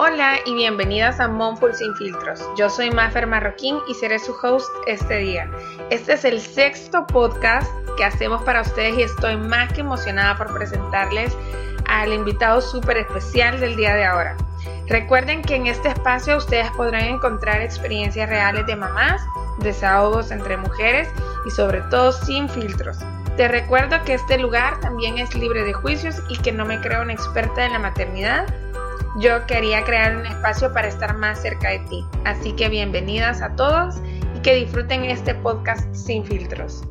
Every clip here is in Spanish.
Hola y bienvenidas a Monful Sin Filtros. Yo soy Mafer Marroquín y seré su host este día. Este es el sexto podcast que hacemos para ustedes y estoy más que emocionada por presentarles al invitado súper especial del día de ahora. Recuerden que en este espacio ustedes podrán encontrar experiencias reales de mamás, desahogos entre mujeres y sobre todo sin filtros. Te recuerdo que este lugar también es libre de juicios y que no me creo una experta en la maternidad yo quería crear un espacio para estar más cerca de ti. Así que bienvenidas a todos y que disfruten este podcast sin filtros.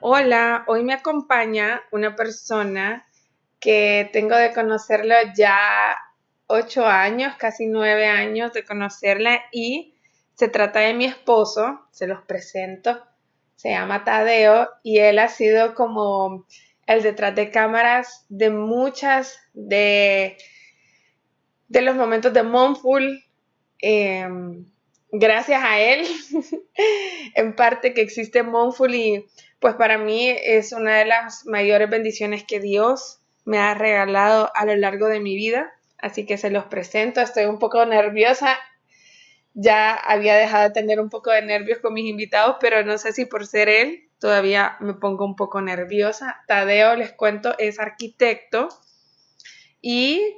Hola, hoy me acompaña una persona que tengo de conocerlo ya ocho años, casi nueve años de conocerla y se trata de mi esposo, se los presento, se llama Tadeo y él ha sido como el detrás de cámaras de muchas de de los momentos de Monful. Em, gracias a él, en parte que existe Monful y pues para mí es una de las mayores bendiciones que Dios me ha regalado a lo largo de mi vida. Así que se los presento, estoy un poco nerviosa. Ya había dejado de tener un poco de nervios con mis invitados, pero no sé si por ser él todavía me pongo un poco nerviosa. Tadeo, les cuento, es arquitecto y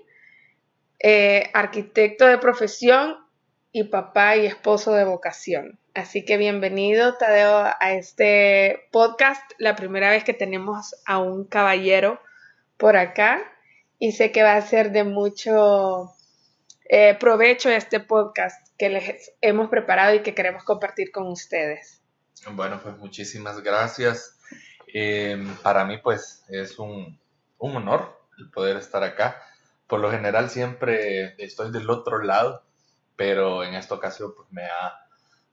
eh, arquitecto de profesión y papá y esposo de vocación. Así que bienvenido, Tadeo, a este podcast. La primera vez que tenemos a un caballero por acá y sé que va a ser de mucho eh, provecho este podcast que les hemos preparado y que queremos compartir con ustedes. Bueno, pues muchísimas gracias. Eh, para mí pues es un, un honor poder estar acá por lo general siempre estoy del otro lado, pero en esta ocasión pues me ha,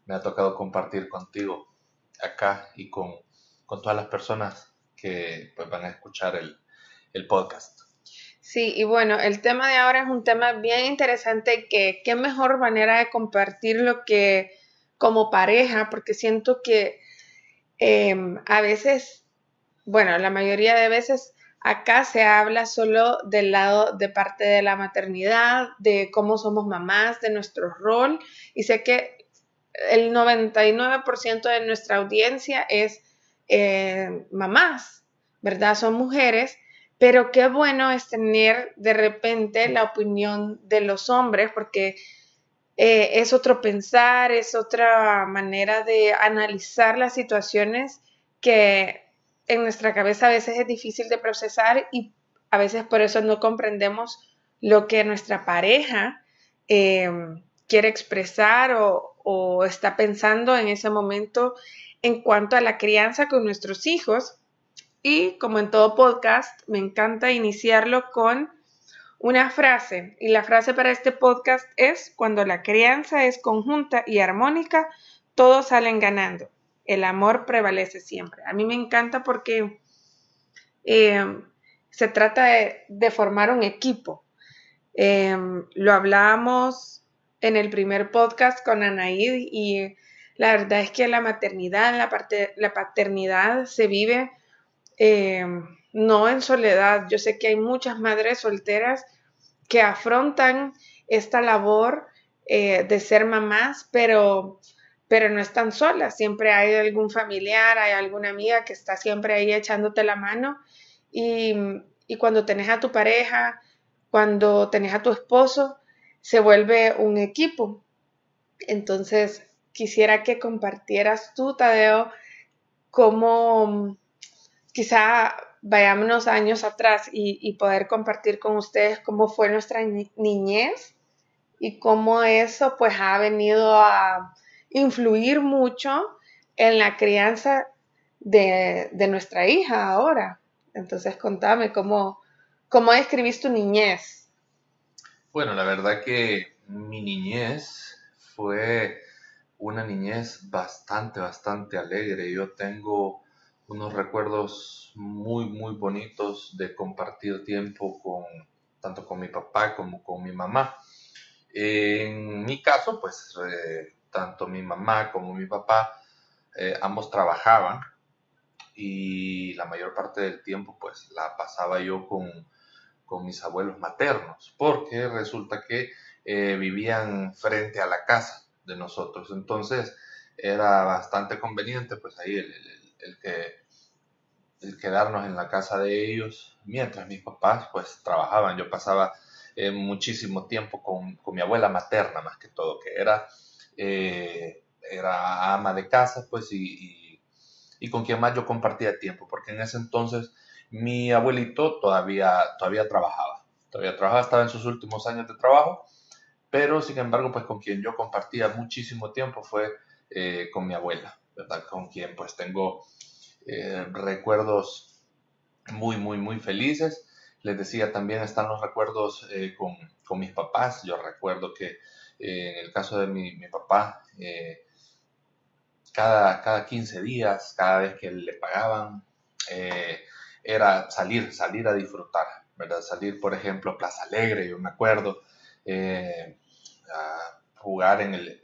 me ha tocado compartir contigo acá y con, con todas las personas que pues, van a escuchar el, el podcast. Sí, y bueno, el tema de ahora es un tema bien interesante que qué mejor manera de compartirlo que como pareja, porque siento que em, a veces, bueno, la mayoría de veces Acá se habla solo del lado de parte de la maternidad, de cómo somos mamás, de nuestro rol. Y sé que el 99% de nuestra audiencia es eh, mamás, ¿verdad? Son mujeres. Pero qué bueno es tener de repente la opinión de los hombres, porque eh, es otro pensar, es otra manera de analizar las situaciones que en nuestra cabeza a veces es difícil de procesar y a veces por eso no comprendemos lo que nuestra pareja eh, quiere expresar o, o está pensando en ese momento en cuanto a la crianza con nuestros hijos. Y como en todo podcast, me encanta iniciarlo con una frase. Y la frase para este podcast es, cuando la crianza es conjunta y armónica, todos salen ganando el amor prevalece siempre. A mí me encanta porque eh, se trata de, formar un equipo. Eh, lo hablábamos en el primer podcast con Anaid y la verdad es que la maternidad, la, parte, la paternidad se vive eh, no en soledad. Yo sé que hay muchas madres solteras que afrontan esta labor de ser mamás, pero pero no están solas, siempre hay algún familiar, hay alguna amiga que está siempre ahí echándote la mano y, cuando tenés a tu pareja, cuando tenés a tu esposo, se vuelve un equipo. Entonces, quisiera que compartieras tú, Tadeo, cómo quizá vayámonos años atrás y, y, poder compartir con ustedes cómo fue nuestra niñez y cómo eso pues ha venido a influir mucho en la crianza de, nuestra hija ahora. Entonces, contame cómo, cómo describís tu niñez. Bueno, la verdad que mi niñez fue una niñez bastante, bastante alegre. Yo tengo unos recuerdos muy, muy bonitos de compartir tiempo con tanto con mi papá como con mi mamá. En mi caso, pues tanto mi mamá como mi papá, eh, ambos trabajaban y la mayor parte del tiempo pues la pasaba yo con, con mis abuelos maternos, porque resulta que eh, vivían frente a la casa de nosotros. Entonces era bastante conveniente pues ahí el, que, el quedarnos en la casa de ellos mientras mis papás pues trabajaban. Yo pasaba eh, muchísimo tiempo con, mi abuela materna más que todo, que era, eh, era ama de casa pues y, y, con quien más yo compartía tiempo, porque en ese entonces mi abuelito todavía, todavía trabajaba, todavía trabajaba, estaba en sus últimos años de trabajo pero sin embargo, pues con quien yo compartía muchísimo tiempo fue eh, con mi abuela, ¿verdad? Con quien pues tengo eh, recuerdos muy, muy, muy felices. Les decía, también están los recuerdos con, con, mis papás. Yo recuerdo que en el caso de mi, mi papá, cada, cada 15 días, cada vez que le pagaban, era salir, salir a disfrutar, ¿verdad? Salir, por ejemplo, a Plaza Alegre, yo me acuerdo, eh, jugar en el,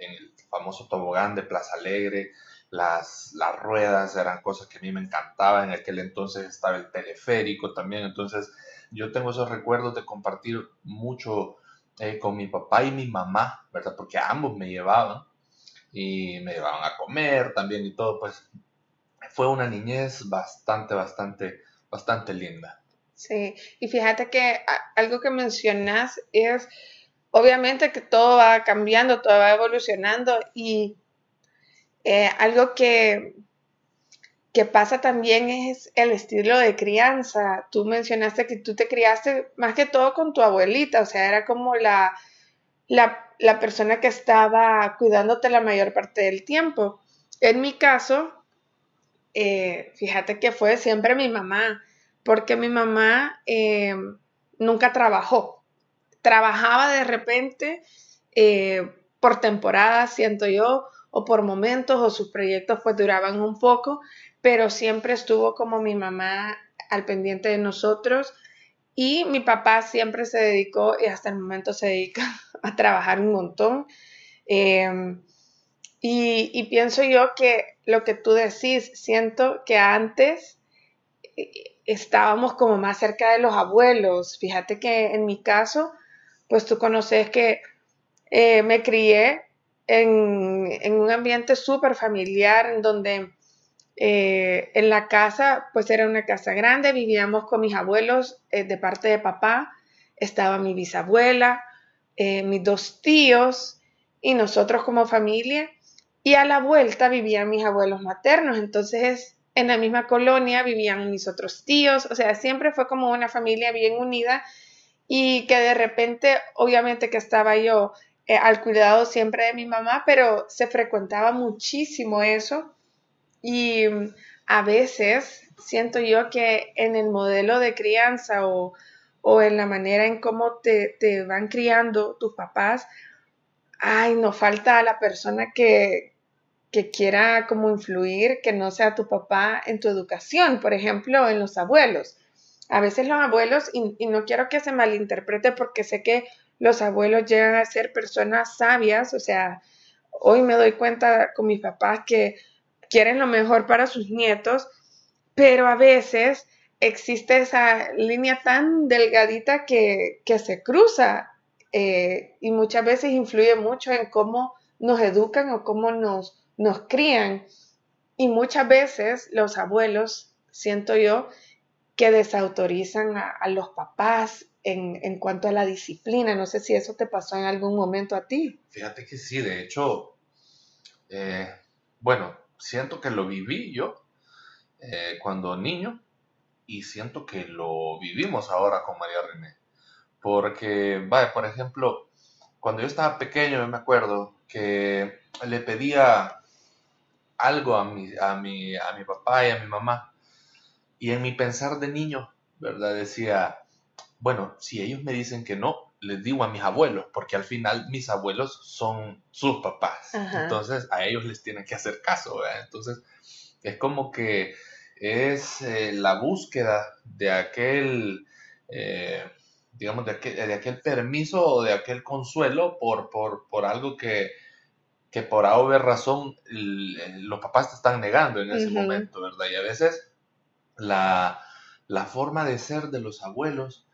famoso tobogán de Plaza Alegre, las, las ruedas eran cosas que a mí me encantaban, en aquel entonces estaba el teleférico también, entonces yo tengo esos recuerdos de compartir mucho eh, con mi papá y mi mamá, ¿verdad? Porque ambos me llevaban y me llevaban a comer también y todo, pues fue una niñez bastante, bastante, bastante linda. Sí, y fíjate que algo que mencionas es obviamente que todo va cambiando, todo va evolucionando y eh, algo que, que pasa también es el estilo de crianza. Tú mencionaste que tú te criaste más que todo con tu abuelita, o sea, era como la, la, persona que estaba cuidándote la mayor parte del tiempo. En mi caso, eh, fíjate que fue siempre mi mamá, porque mi mamá eh, nunca trabajó trabajaba de repente eh, por temporadas, siento yo, o por momentos, o sus proyectos pues duraban un poco, pero siempre estuvo como mi mamá al pendiente de nosotros y mi papá siempre se dedicó y hasta el momento se dedica a trabajar un montón. Em, y, pienso yo que lo que tú decís, siento que antes eh, estábamos como más cerca de los abuelos. Fíjate que en mi caso, pues tú conoces que eh, me crié en, un ambiente súper familiar, en donde eh, en la casa, pues era una casa grande, vivíamos con mis abuelos eh, de parte de papá, estaba mi bisabuela, mis dos tíos y nosotros como familia, y a la vuelta vivían mis abuelos maternos, entonces en la misma colonia vivían mis otros tíos, o sea, siempre fue como una familia bien unida y que de repente, obviamente que estaba yo eh, al cuidado siempre de mi mamá, pero se frecuentaba muchísimo eso y mm, a veces siento yo que en el modelo de crianza o, en la manera en cómo te, te, van criando tus papás, ay, no falta la persona que, que quiera como influir, que no sea tu papá en tu educación, por ejemplo, en los abuelos. A veces los abuelos, y, no quiero que se malinterprete porque sé que los abuelos llegan a ser personas sabias, o sea, hoy me doy cuenta con mis papás que quieren lo mejor para sus nietos, pero a veces existe esa línea tan delgadita que, se cruza eh, y muchas veces influye mucho en cómo nos educan o cómo nos, nos crían. Y muchas veces los abuelos, siento yo, que desautorizan a, los papás en, cuanto a la disciplina. No sé si eso te pasó en algún momento a ti. Fíjate que sí, de hecho, eh, bueno, siento que lo viví yo eh, cuando niño y siento que lo vivimos ahora con María René. Porque, vaya, por ejemplo, cuando yo estaba pequeño, me acuerdo que le pedía algo a mi, a mi, a mi papá y a mi mamá y en mi pensar de niño, ¿verdad? Decía, bueno, si ellos me dicen que no, les digo a mis abuelos, porque al final mis abuelos son sus papás. Entonces a ellos les tienen que hacer caso, ¿verdad? Entonces es como que es eh, la búsqueda de aquel, eh, digamos, de aquel, permiso o de aquel consuelo por, por, algo que, que por haber razón los papás te están negando en ese momento, ¿verdad? Y a veces la, forma de ser de los abuelos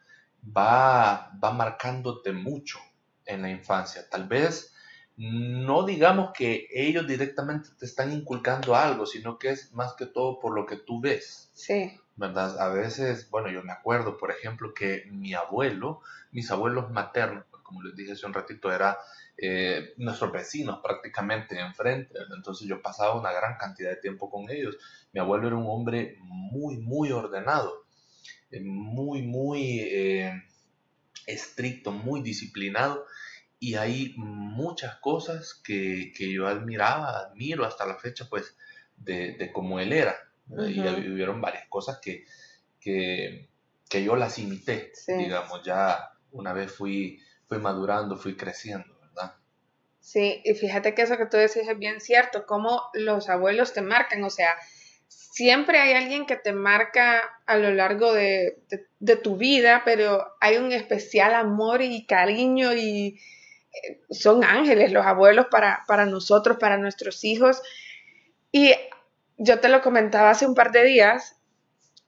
va, va marcándote mucho en la infancia. Tal vez no digamos que ellos directamente te están inculcando algo, sino que es más que todo por lo que tú ves. Sí. ¿Verdad? A veces, bueno, yo me acuerdo, por ejemplo, que mi abuelo, mis abuelos maternos, pues, como les dije hace un ratito, era eh, nuestros vecinos prácticamente enfrente. Entonces yo pasaba una gran cantidad de tiempo con ellos. Mi abuelo era un hombre muy, muy ordenado, muy, muy eh, estricto, muy disciplinado. Y hay muchas cosas que, que, yo admiraba, admiro hasta la fecha, pues, de, de cómo él era. Y hubieron varias cosas que, que, que yo las imité, digamos, ya una vez fui, fui madurando, fui creciendo. Sí, y fíjate que eso que tú decís es bien cierto, cómo los abuelos te marcan, o sea, siempre hay alguien que te marca a lo largo de, tu vida, pero hay un especial amor y cariño y eh, son ángeles los abuelos para, para nosotros, para nuestros hijos. Y yo te lo comentaba hace un par de días,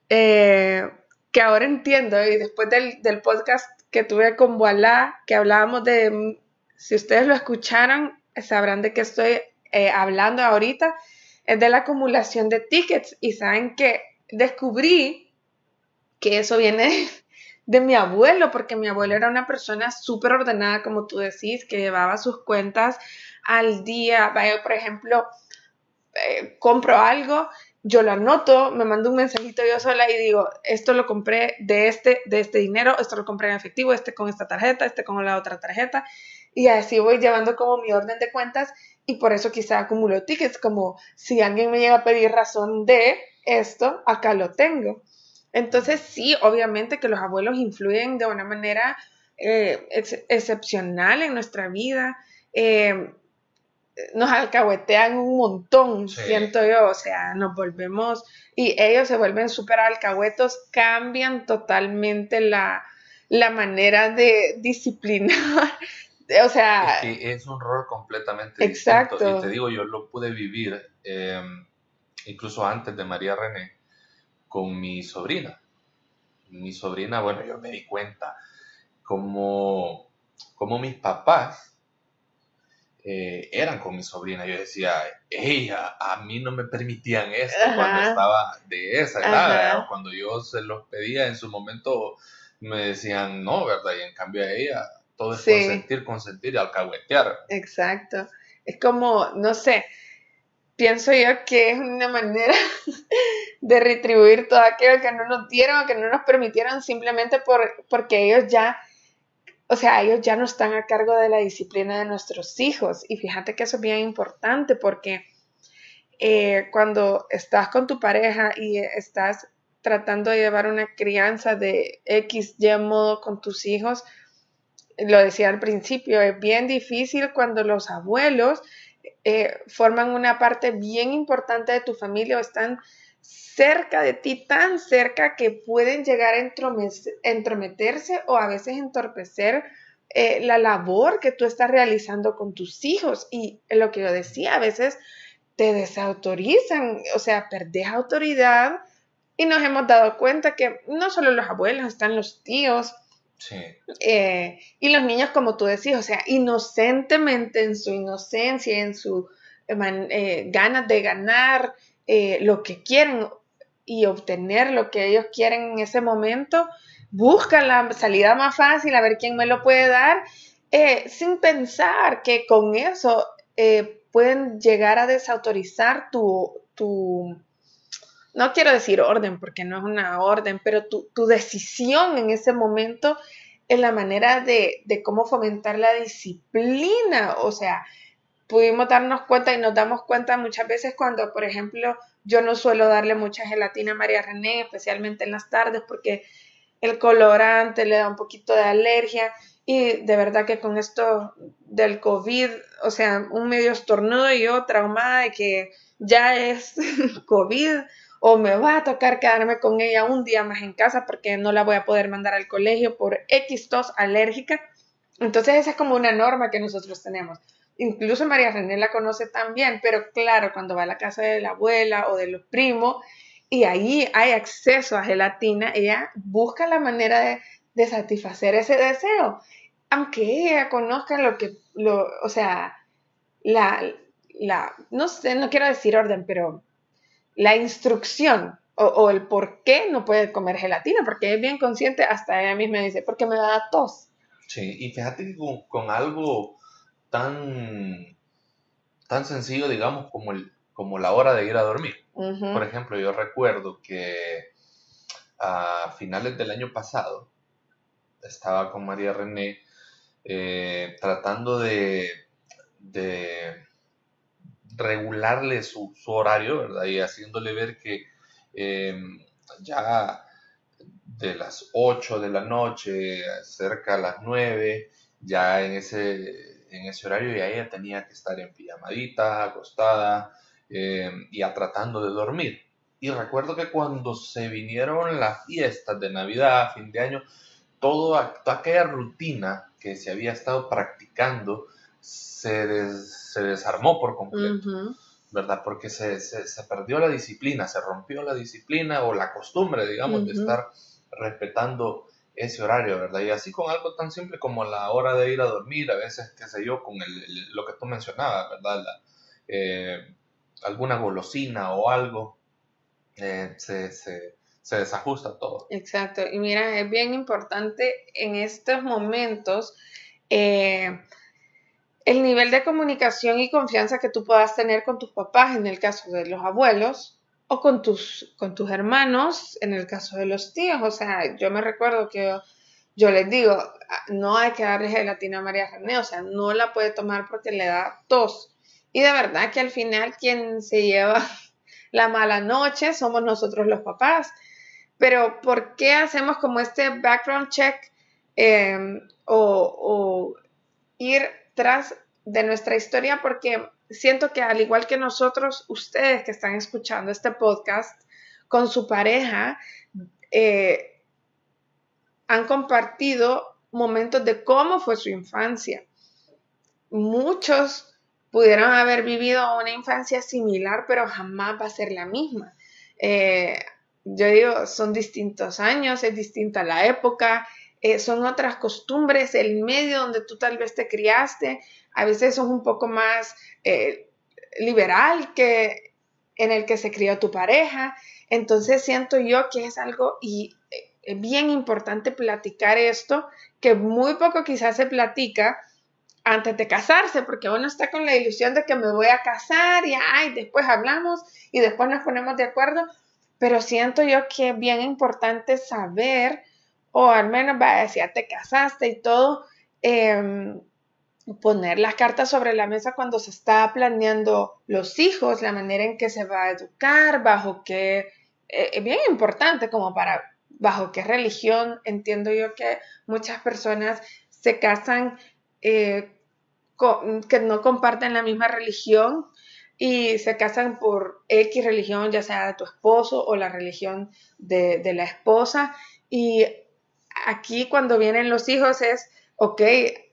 eh, que ahora entiendo, y después del, del podcast que tuve con Voilà, que hablábamos de si ustedes lo escucharon, sabrán de qué estoy eh, hablando ahorita. Es de la acumulación de tickets y saben que descubrí que eso viene de mi abuelo, porque mi abuelo era una persona súper ordenada, como tú decís, que llevaba sus cuentas al día. Vaya, por ejemplo, eh, compro algo, yo lo anoto, me mando un mensajito yo sola y digo, esto lo compré de este, de este dinero, esto lo compré en efectivo, este con esta tarjeta, este con la otra tarjeta y así voy llevando como mi orden de cuentas y por eso quizá acumulo tickets, como si alguien me llega a pedir razón de esto, acá lo tengo. Entonces sí, obviamente que los abuelos influyen de una manera eh, excepcional en nuestra vida. Eh, nos alcahuetean un montón, siento yo, o sea, nos volvemos, y ellos se vuelven súper alcahuetos, cambian totalmente la, la manera de disciplinar o sea... Es, un rol completamente exacto. distinto. Y te digo, yo lo pude vivir em, incluso antes de María René con mi sobrina. Mi sobrina, bueno, yo me di cuenta como, como mis papás eh, eran con mi sobrina. Yo decía, ella, a mí no me permitían esto cuando estaba de esa edad. Cuando yo se los pedía en su momento, me decían no, ¿verdad? Y en cambio a ella todo es consentir, consentir y alcahuetear. Exacto. Es como, no sé, pienso yo que es una manera de retribuir todo aquello que no nos dieron o que no nos permitieron simplemente por, porque ellos ya, o sea, ellos ya no están a cargo de la disciplina de nuestros hijos. Y fíjate que eso es bien importante porque eh, cuando estás con tu pareja y estás tratando de llevar una crianza de X, Y modo con tus hijos, lo decía al principio, es bien difícil cuando los abuelos eh, forman una parte bien importante de tu familia o están cerca de ti, tan cerca que pueden llegar a entrometerse o a veces entorpecer eh, la labor que tú estás realizando con tus hijos. Y lo que yo decía, a veces te desautorizan, o sea, perdés autoridad y nos hemos dado cuenta que no solo los abuelos, están los tíos, eh, y los niños, como tú decís, o sea, inocentemente en su inocencia, en su eh, eh, ganas de ganar lo que quieren y obtener lo que ellos quieren en ese momento, buscan la salida más fácil, a ver quién me lo puede dar, sin pensar que con eso pueden llegar a desautorizar tu, tu no quiero decir orden porque no es una orden, pero tu, decisión en ese momento en la manera de, cómo fomentar la disciplina. O sea, pudimos darnos cuenta y nos damos cuenta muchas veces cuando, por ejemplo, yo no suelo darle mucha gelatina a María René, especialmente en las tardes, porque el colorante le da un poquito de alergia. Y de verdad que con esto del COVID, o sea, un medio estornudo y yo traumada de que ya es COVID, o me va a tocar quedarme con ella un día más en casa porque no la voy a poder mandar al colegio por X tos alérgica. Entonces esa es como una norma que nosotros tenemos. Incluso María René la conoce también, pero claro, cuando va a la casa de la abuela o de los primos y ahí hay acceso a gelatina, ella busca la manera de de satisfacer ese deseo. Aunque ella conozca lo que, lo, o sea, la, la, no sé, no quiero decir orden, pero la instrucción o, el por qué no puede comer gelatina, porque es bien consciente, hasta ella misma dice, porque me da tos. Sí, y fíjate que con, algo tan, tan sencillo, digamos, como, el, como la hora de ir a dormir. Por ejemplo, yo recuerdo que a finales del año pasado estaba con María René eh, tratando de, de regularle su, horario, ¿verdad? Y haciéndole ver que Em, ya de las 8 de la noche, cerca a las 9, ya en ese, en ese horario ya ella tenía que estar en pijamadita, acostada y ya tratando de dormir. Y recuerdo que cuando se vinieron las fiestas de Navidad, fin de año, toda aquella rutina que se había estado practicando se, se desarmó por completo. ¿verdad? Porque se, se, perdió la disciplina, se rompió la disciplina o la costumbre, digamos, de estar respetando ese horario, ¿verdad? Y así con algo tan simple como la hora de ir a dormir, a veces, qué sé yo, con el, lo que tú mencionabas, ¿verdad? Eh, alguna golosina o algo, eh, se, se, se, desajusta todo. Exacto, y mira, es bien importante en estos momentos eh, el nivel de comunicación y confianza que tú puedas tener con tus papás en el caso de los abuelos o con tus, con tus hermanos en el caso de los tíos. O sea, yo me recuerdo que yo, les digo, no hay que darle gelatina a María René, o sea, no la puede tomar porque le da tos. Y de verdad que al final quien se lleva la mala noche somos nosotros los papás. Pero ¿por qué hacemos como este background check eh, o, o ir de nuestra historia porque siento que al igual que nosotros, ustedes que están escuchando este podcast con su pareja, eh, han compartido momentos de cómo fue su infancia. Muchos pudieron haber vivido una infancia similar, pero jamás va a ser la misma. Eh, yo digo, son distintos años, es distinta la época, eh, son otras costumbres, el medio donde tú tal vez te criaste, a veces es un poco más eh, liberal que en el que se crió tu pareja. Entonces siento yo que es algo y eh, es bien importante platicar esto, que muy poco quizás se platica antes de casarse, porque uno está con la ilusión de que me voy a casar y ay, después hablamos y después nos ponemos de acuerdo, pero siento yo que es bien importante saber o al menos va a decir, ya te casaste y todo, em, poner las cartas sobre la mesa cuando se está planeando los hijos, la manera en que se va a educar, bajo qué, eh, es bien importante como para, bajo qué religión, entiendo yo que muchas personas se casan eh, que no comparten la misma religión y se casan por X religión, ya sea de tu esposo o la religión de, de la esposa. Y aquí cuando vienen los hijos es, ok,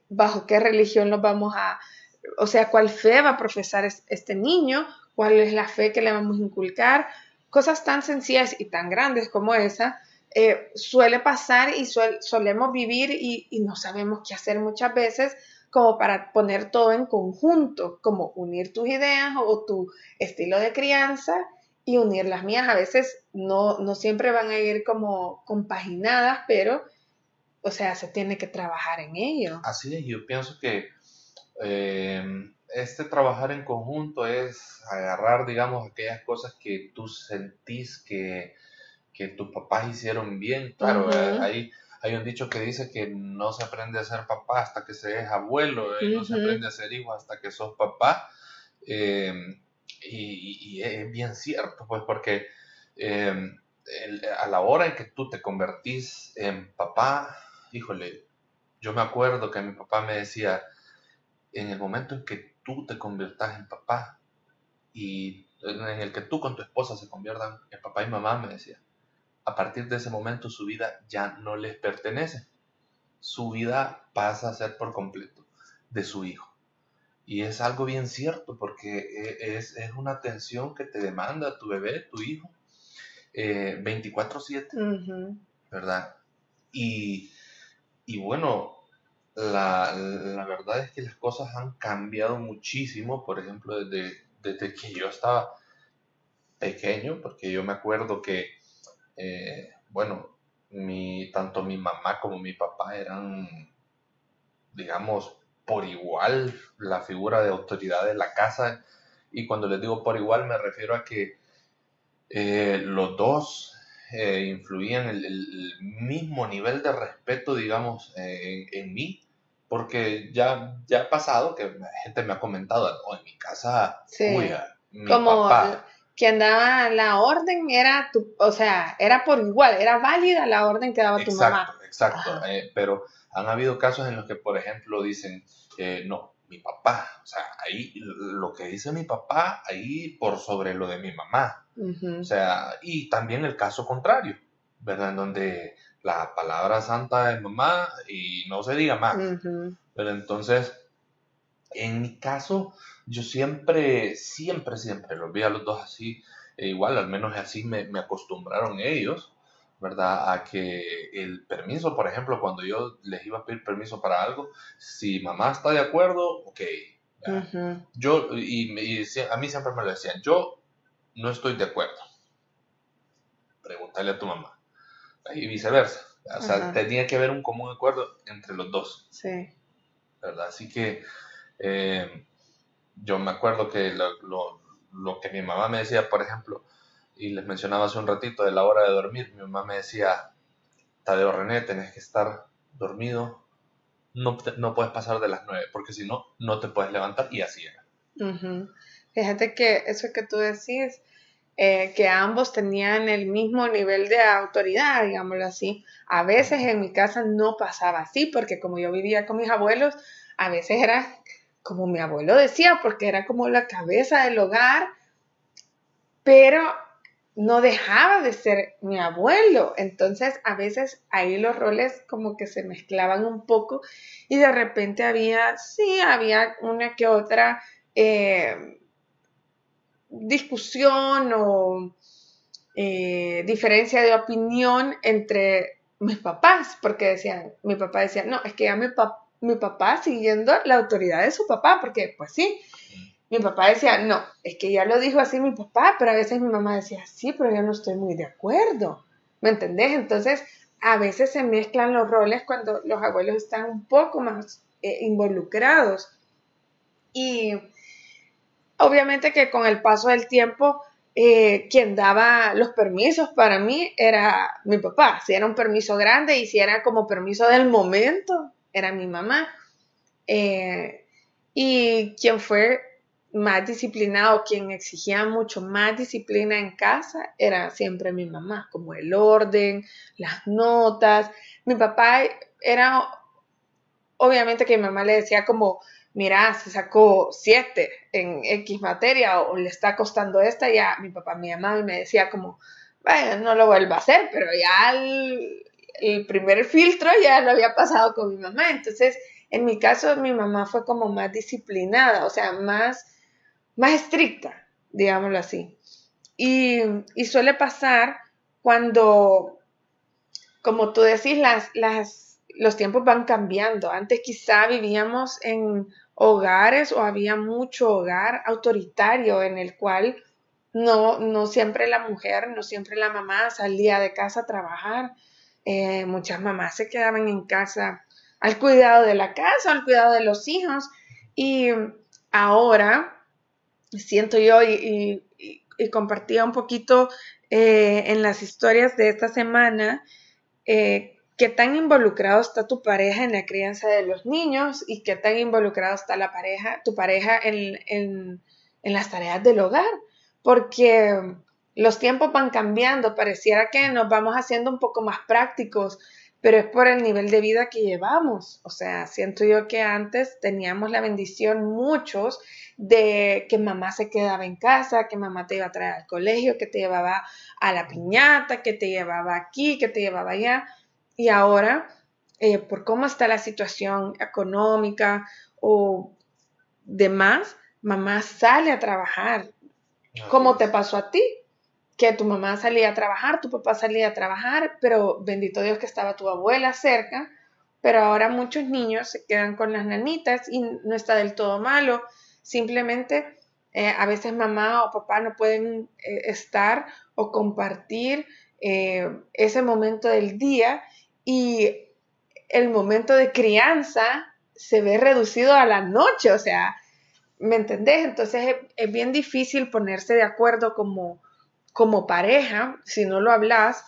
¿bajo qué religión los vamos a, o sea, cuál fe va a profesar este niño? ¿Cuál es la fe que le vamos a inculcar? Cosas tan sencillas y tan grandes como esa eh, suele pasar y solemos vivir y, y no sabemos qué hacer muchas veces como para poner todo en conjunto, como unir tus ideas o tu estilo de crianza y unir las mías. A veces no, no siempre van a ir como compaginadas, pero o sea, se tiene que trabajar en ello. Así es, yo pienso que eh, este trabajar en conjunto es agarrar, digamos, aquellas cosas que tú sentís que, que tus papás hicieron bien. Claro, hay, hay un dicho que dice que no se aprende a ser papá hasta que se es abuelo, y no se aprende a ser hijo hasta que sos papá. Eh, y, es bien cierto, pues, porque eh, a la hora en que tú te convertís en papá, híjole, yo me acuerdo que mi papá me decía, en el momento en que tú te conviertas en papá y en el que tú con tu esposa se conviertan en papá y mamá, me decía, a partir de ese momento su vida ya no les pertenece. Su vida pasa a ser por completo de su hijo. Y es algo bien cierto porque e, es, una atención que te demanda tu bebé, tu hijo, 24/7, eh, ¿verdad? Y y bueno, la, la, verdad es que las cosas han cambiado muchísimo, por ejemplo, desde, desde que yo estaba pequeño, porque yo me acuerdo que, eh, bueno, mi, tanto mi mamá como mi papá eran, digamos, por igual la figura de autoridad de la casa. Y cuando les digo por igual me refiero a que eh, los dos eh, influían el, el, mismo nivel de respeto, digamos, en, mí, porque ya, ya ha pasado que gente me ha comentado, oh, en mi casa, mi Como papá. quien daba la orden era tu, o sea, era por igual, era válida la orden que daba tu mamá. Exacto, eh, pero han habido casos en los que, por ejemplo, dicen, eh, no, mi papá, o sea, ahí lo que dice mi papá, ahí por sobre lo de mi mamá. O sea, y también el caso contrario, ¿verdad? En donde la palabra santa de mamá y no se diga más. Pero entonces, en mi caso, yo siempre, siempre, siempre los vi a los dos así, e igual, al menos así me, me acostumbraron ellos. ¿Verdad? A que el permiso, por ejemplo, cuando yo les iba a pedir permiso para algo, si mamá está de acuerdo, ok. Yo, y, a mí siempre me lo decían, yo no estoy de acuerdo. Pregúntale a tu mamá. Y viceversa. O sea, tenía que haber un común acuerdo entre los dos. Sí. ¿Verdad? Así que eh, yo me acuerdo que lo, lo que mi mamá me decía, por ejemplo, y les mencionaba hace un ratito de la hora de dormir, mi mamá me decía, Tadeo René, tenés que estar dormido, no, no puedes pasar de las nueve, porque si no, no te puedes levantar y así era. Fíjate que eso que tú decís, eh, que ambos tenían el mismo nivel de autoridad, digámoslo así. A veces en mi casa no pasaba así, porque como yo vivía con mis abuelos, a veces era como mi abuelo decía, porque era como la cabeza del hogar, pero no dejaba de ser mi abuelo. Entonces, a veces ahí los roles como que se mezclaban un poco y de repente había, sí, había una que otra eh, discusión o eh, diferencia de opinión entre mis papás, porque decían, mi papá decía, no, es que ya mi, mi papá siguiendo la autoridad de su papá, porque pues sí, mi papá decía, no, es que ya lo dijo así mi papá, pero a veces mi mamá decía, sí, pero yo no estoy muy de acuerdo. ¿Me entendés? Entonces, a veces se mezclan los roles cuando los abuelos están un poco más eh, involucrados. Y obviamente que con el paso del tiempo, eh, quien daba los permisos para mí era mi papá. Si era un permiso grande y si era como permiso del momento, era mi mamá. Eh, y quien fue más disciplinado, quien exigía mucho más disciplina en casa, era siempre mi mamá, como el orden, las notas. Mi papá era, obviamente que mi mamá le decía como, mira, se sacó siete en X materia o, le está costando esta, ya mi papá me llamaba y me decía como, bueno, no lo vuelva a hacer, pero ya el, el primer filtro ya lo había pasado con mi mamá. Entonces, en mi caso, mi mamá fue como más disciplinada, o sea, más más estricta, digámoslo así. Y, suele pasar cuando, como tú decís, las, los tiempos van cambiando. Antes quizá vivíamos en hogares o había mucho hogar autoritario en el cual no, no siempre la mujer, no siempre la mamá salía de casa a trabajar. Eh, muchas mamás se quedaban en casa al cuidado de la casa, al cuidado de los hijos. Y ahora siento yo y, compartía un poquito eh, en las historias de esta semana eh, qué tan involucrado está tu pareja en la crianza de los niños y qué tan involucrado está la pareja, tu pareja en, en las tareas del hogar, porque los tiempos van cambiando, pareciera que nos vamos haciendo un poco más prácticos, pero es por el nivel de vida que llevamos. O sea, siento yo que antes teníamos la bendición muchos de que mamá se quedaba en casa, que mamá te iba a traer al colegio, que te llevaba a la piñata, que te llevaba aquí, que te llevaba allá. Y ahora, eh, por cómo está la situación económica o demás, mamá sale a trabajar. ¿Cómo te pasó a ti? Que tu mamá salía a trabajar, tu papá salía a trabajar, pero bendito Dios que estaba tu abuela cerca pero ahora muchos niños se quedan con las nanitas y no está del todo malo, simplemente eh, a veces mamá o papá no pueden eh, estar o compartir eh, ese momento del día y el momento de crianza se ve reducido a la noche, o sea, ¿me entendés? Entonces es, bien difícil ponerse de acuerdo como, como pareja, si no lo hablas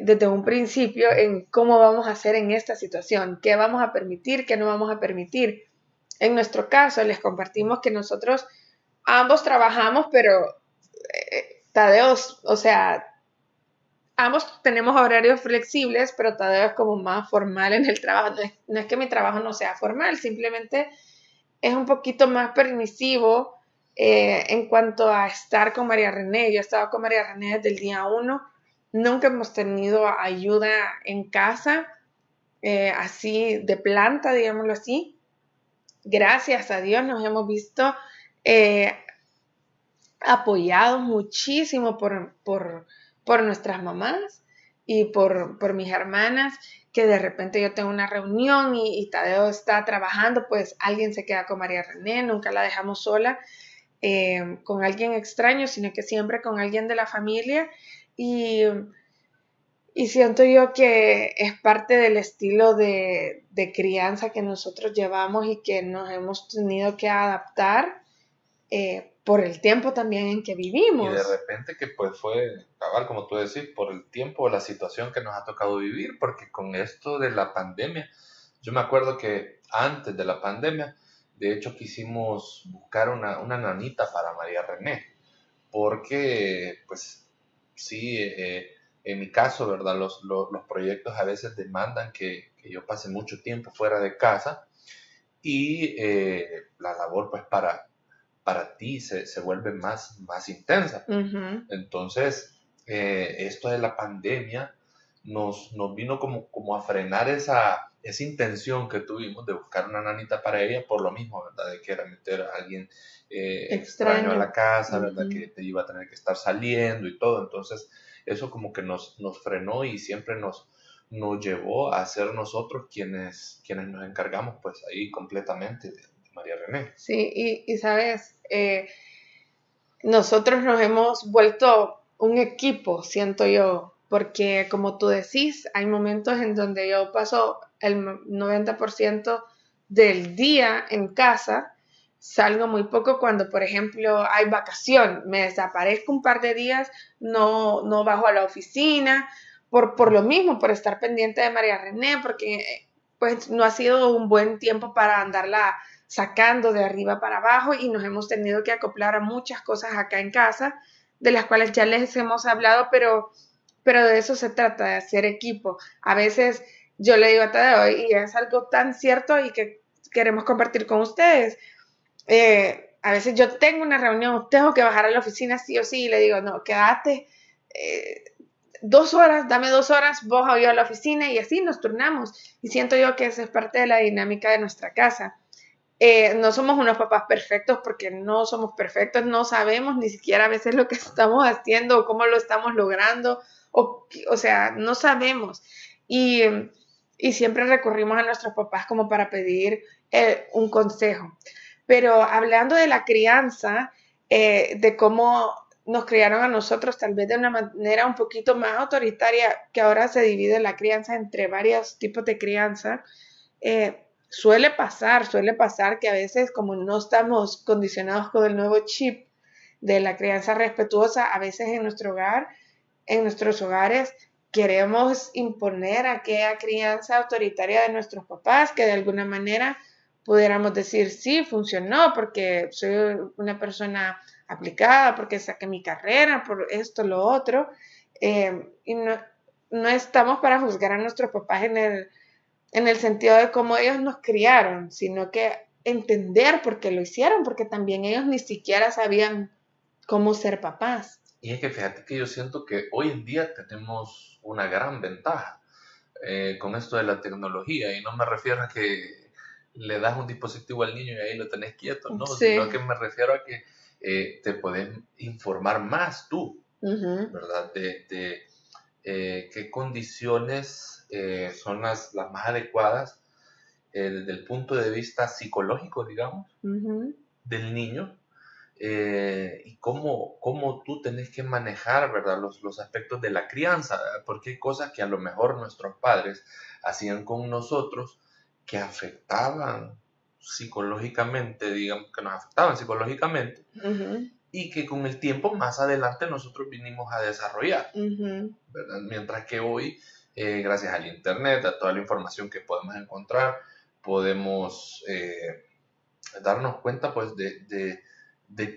desde un principio, en cómo vamos a hacer en esta situación, qué vamos a permitir, qué no vamos a permitir. En nuestro caso, les compartimos que nosotros ambos trabajamos, pero eh, Tadeo, o sea, ambos tenemos horarios flexibles, pero Tadeo es como más formal en el trabajo. No es, que mi trabajo no sea formal, simplemente es un poquito más permisivo eh, en cuanto a estar con María René. Yo he estado con María René desde el día uno. Nunca hemos tenido ayuda en casa, eh, así de planta, digámoslo así. Gracias a Dios nos hemos visto eh, apoyados muchísimo por, por, nuestras mamás y por, mis hermanas, que de repente yo tengo una reunión y, Tadeo está trabajando, pues alguien se queda con María René, nunca la dejamos sola eh, con alguien extraño, sino que siempre con alguien de la familia. Y, y siento yo que es parte del estilo de, de, crianza que nosotros llevamos y que nos hemos tenido que adaptar eh, por el tiempo también en que vivimos. Y de repente que pues fue, cabal, como tú decís, por el tiempo o la situación que nos ha tocado vivir, porque con esto de la pandemia, yo me acuerdo que antes de la pandemia, de hecho quisimos buscar una, una nanita para María René, porque pues sí, eh, en mi caso, ¿verdad? Los, los, los, proyectos a veces demandan que, que, yo pase mucho tiempo fuera de casa y eh, la labor pues para para ti se, se vuelve más, más intensa. Entonces, eh, esto de la pandemia nos, nos vino como, como a frenar esa, esa intención que tuvimos de buscar una nanita para ella por lo mismo, ¿verdad? De que era meter a alguien eh, extraño. a la casa, ¿verdad? Que te iba a tener que estar saliendo y todo. Entonces, eso como que nos, nos frenó y siempre nos, nos llevó a ser nosotros quienes, quienes nos encargamos pues ahí completamente de, María René. Sí, y, y sabes, eh, nosotros nos hemos vuelto un equipo, siento yo, porque como tú decís, hay momentos en donde yo paso el 90% del día en casa, salgo muy poco cuando, por ejemplo, hay vacación, me desaparezco un par de días, no, no bajo a la oficina, por, por lo mismo, por estar pendiente de María René, porque pues no ha sido un buen tiempo para andarla sacando de arriba para abajo y nos hemos tenido que acoplar a muchas cosas acá en casa, de las cuales ya les hemos hablado, pero, pero de eso se trata, de hacer equipo. A veces yo le digo a Tadeo, y es algo tan cierto y que queremos compartir con ustedes. Eh, a veces yo tengo una reunión, tengo que bajar a la oficina sí o sí, y le digo, no, quédate eh, dos horas, dame dos horas, vos o a la oficina, y así nos turnamos. Y siento yo que esa es parte de la dinámica de nuestra casa. Eh, no somos unos papás perfectos porque no somos perfectos, no sabemos ni siquiera a veces lo que estamos haciendo o cómo lo estamos logrando, o, o sea, no sabemos. Y, y, siempre recurrimos a nuestros papás como para pedir eh, un consejo. Pero hablando de la crianza, eh, de cómo nos criaron a nosotros, tal vez de una manera un poquito más autoritaria, que ahora se divide la crianza entre varios tipos de crianza, eh, suele pasar, suele pasar que a veces como no estamos condicionados con el nuevo chip de la crianza respetuosa, a veces en nuestro hogar, en nuestros hogares, queremos imponer aquella crianza autoritaria de nuestros papás, que de alguna manera pudiéramos decir, sí, funcionó porque soy una persona aplicada, porque saqué mi carrera, por esto, lo otro, eh, y no, no estamos para juzgar a nuestros papás en el en el sentido de cómo ellos nos criaron, sino que entender por qué lo hicieron, porque también ellos ni siquiera sabían cómo ser papás. Y es que fíjate que yo siento que hoy en día tenemos una gran ventaja eh, con esto de la tecnología, y no me refiero a que le das un dispositivo al niño y ahí lo tenés quieto, no, sino que me refiero a que eh, te puedes informar más tú, ¿verdad? De, eh, qué condiciones son las, las, más adecuadas desde el punto de vista psicológico, digamos, del niño y cómo, cómo, tú tenés que manejar ¿verdad? Los, los aspectos de la crianza, porque hay cosas que a lo mejor nuestros padres hacían con nosotros que afectaban psicológicamente, digamos que nos afectaban psicológicamente, y que con el tiempo más adelante nosotros vinimos a desarrollar. Mientras que hoy, eh, gracias al Internet, a toda la información que podemos encontrar, podemos eh, darnos cuenta pues, de, de,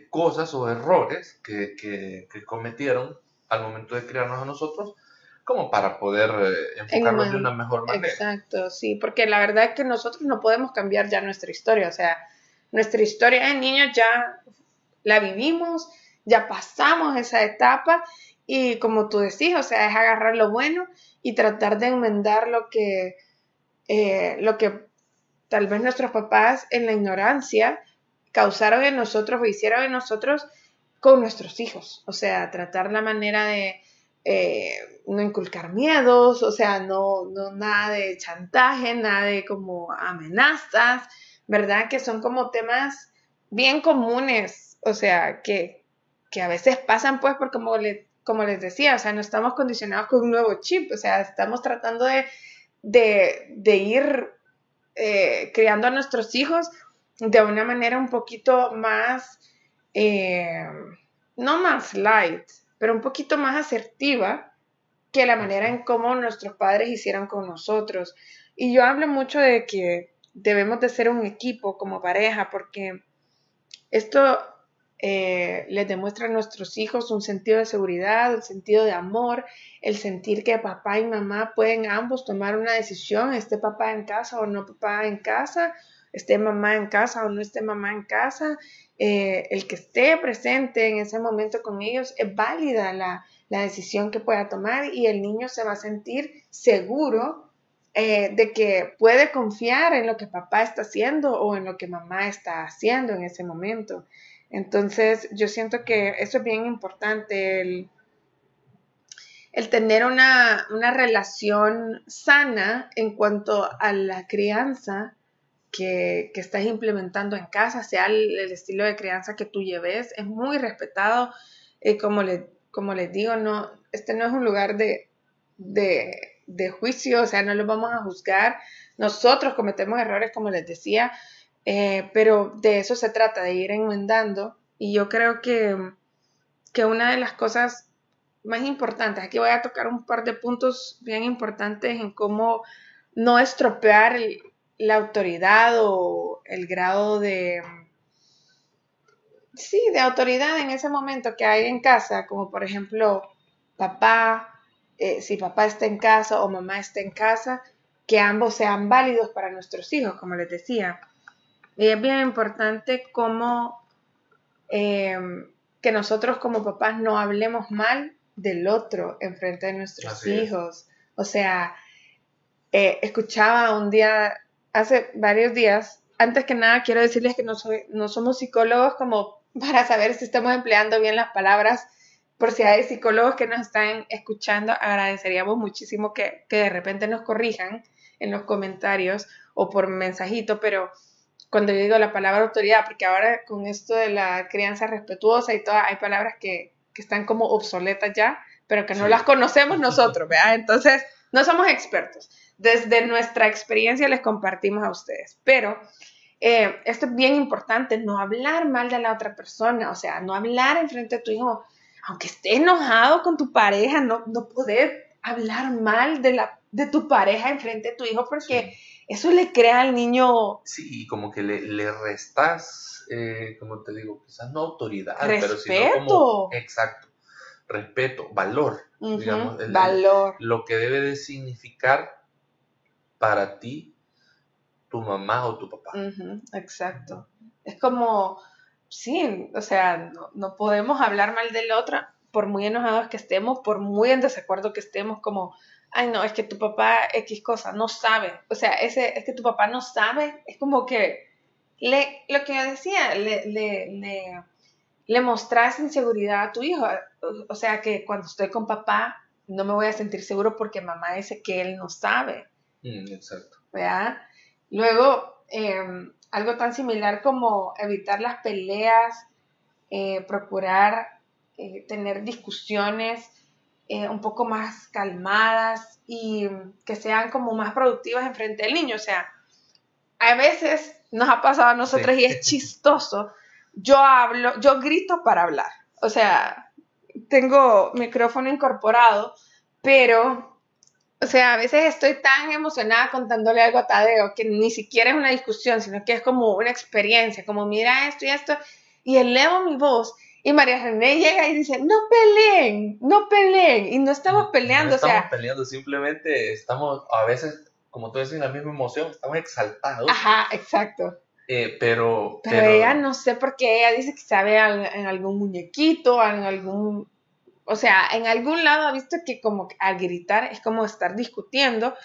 cosas o errores que, que, que cometieron al momento de criarnos a nosotros como para poder eh, enfocarnos de una mejor manera. Exacto, sí, porque la verdad es que nosotros no podemos cambiar ya nuestra historia, o sea, nuestra historia de niños ya la vivimos, ya pasamos esa etapa y como tú decís, o sea, es agarrar lo bueno y tratar de enmendar lo que, eh, lo que tal vez nuestros papás en la ignorancia causaron en nosotros o hicieron en nosotros con nuestros hijos, o sea, tratar la manera de eh, no inculcar miedos, o sea, no, no nada de chantaje, nada de como amenazas, ¿verdad? Que son como temas bien comunes, o sea, que, que a veces pasan pues por como, le, como les decía, o sea, no estamos condicionados con un nuevo chip, o sea, estamos tratando de, de, ir eh, criando a nuestros hijos de una manera un poquito más, eh, no más light, pero un poquito más asertiva que la manera en cómo nuestros padres hicieron con nosotros. Y yo hablo mucho de que debemos de ser un equipo como pareja, porque esto eh, les demuestra a nuestros hijos un sentido de seguridad, un sentido de amor, el sentir que papá y mamá pueden ambos tomar una decisión, esté papá en casa o no papá en casa, esté mamá en casa o no esté mamá en casa, eh, el que esté presente en ese momento con ellos, es válida la, decisión que pueda tomar y el niño se va a sentir seguro eh, de que puede confiar en lo que papá está haciendo o en lo que mamá está haciendo en ese momento. Entonces, yo siento que eso es bien importante, el, tener una, una, relación sana en cuanto a la crianza que, estás implementando en casa, sea el, estilo de crianza que tú lleves, es muy respetado. Eh, como, le, como les digo, no, este no es un lugar de, de, juicio, o sea, no lo vamos a juzgar. Nosotros cometemos errores, como les decía, eh, pero de eso se trata, de ir enmendando. Y yo creo que, que una de las cosas más importantes, aquí voy a tocar un par de puntos bien importantes en cómo no estropear el, la autoridad o el grado de, sí, de autoridad en ese momento que hay en casa, como por ejemplo papá, eh, si papá está en casa o mamá está en casa, que ambos sean válidos para nuestros hijos, como les decía. Y es bien importante como em, que nosotros como papás no hablemos mal del otro en frente de nuestros hijos. O sea, eh, escuchaba un día hace varios días. Antes que nada, quiero decirles que no, soy, no somos psicólogos como para saber si estamos empleando bien las palabras. Por si hay psicólogos que nos están escuchando, agradeceríamos muchísimo que, que de repente nos corrijan en los comentarios o por mensajito, pero cuando yo digo la palabra autoridad, porque ahora con esto de la crianza respetuosa y todas, hay palabras que, que están como obsoletas ya, pero que no las conocemos nosotros, ¿verdad? Entonces, no somos expertos desde nuestra experiencia les compartimos a ustedes. Pero eh, esto es bien importante, no hablar mal de la otra persona, o sea, no hablar enfrente de tu hijo, aunque esté enojado con tu pareja, no, no poder hablar mal de, la, de tu pareja enfrente de tu hijo porque eso le crea al niño... Sí, como que le, le restas, eh, como te digo, quizás no autoridad, pero sino como... Exacto, respeto, valor, digamos, valor. lo que debe de significar para ti tu mamá o tu papá. exacto. Es como, sí, o sea, no, podemos hablar mal del otro por muy enojados que estemos, por muy en desacuerdo que estemos, como, ay, no, es que tu papá X cosa, no sabe. O sea, ese, es que tu papá no sabe, es como que, le, lo que yo decía, le, le, le, le mostras inseguridad a tu hijo. O sea, que cuando estoy con papá, no me voy a sentir seguro porque mamá dice que él no sabe. Mm, exacto. ¿Verdad? Luego, em, algo tan similar como evitar las peleas, eh, procurar eh, tener discusiones eh, un poco más calmadas y que sean como más productivas en frente del niño. O sea, a veces nos ha pasado a nosotros y es chistoso. Yo hablo, yo grito para hablar. O sea, tengo micrófono incorporado, pero, o sea, a veces estoy tan emocionada contándole algo a Tadeo que ni siquiera es una discusión, sino que es como una experiencia, como mira esto y esto, y elevo mi voz y María René llega y dice, no peleen, no peleen. Y no estamos peleando, no estamos o sea. peleando, simplemente estamos a veces, como tú dices, la misma emoción, estamos exaltados. Ajá, exacto. Eh, pero, pero, ella no sé por qué ella dice que sabe en algún muñequito, en algún, o sea, en algún lado ha visto que como al gritar es como estar discutiendo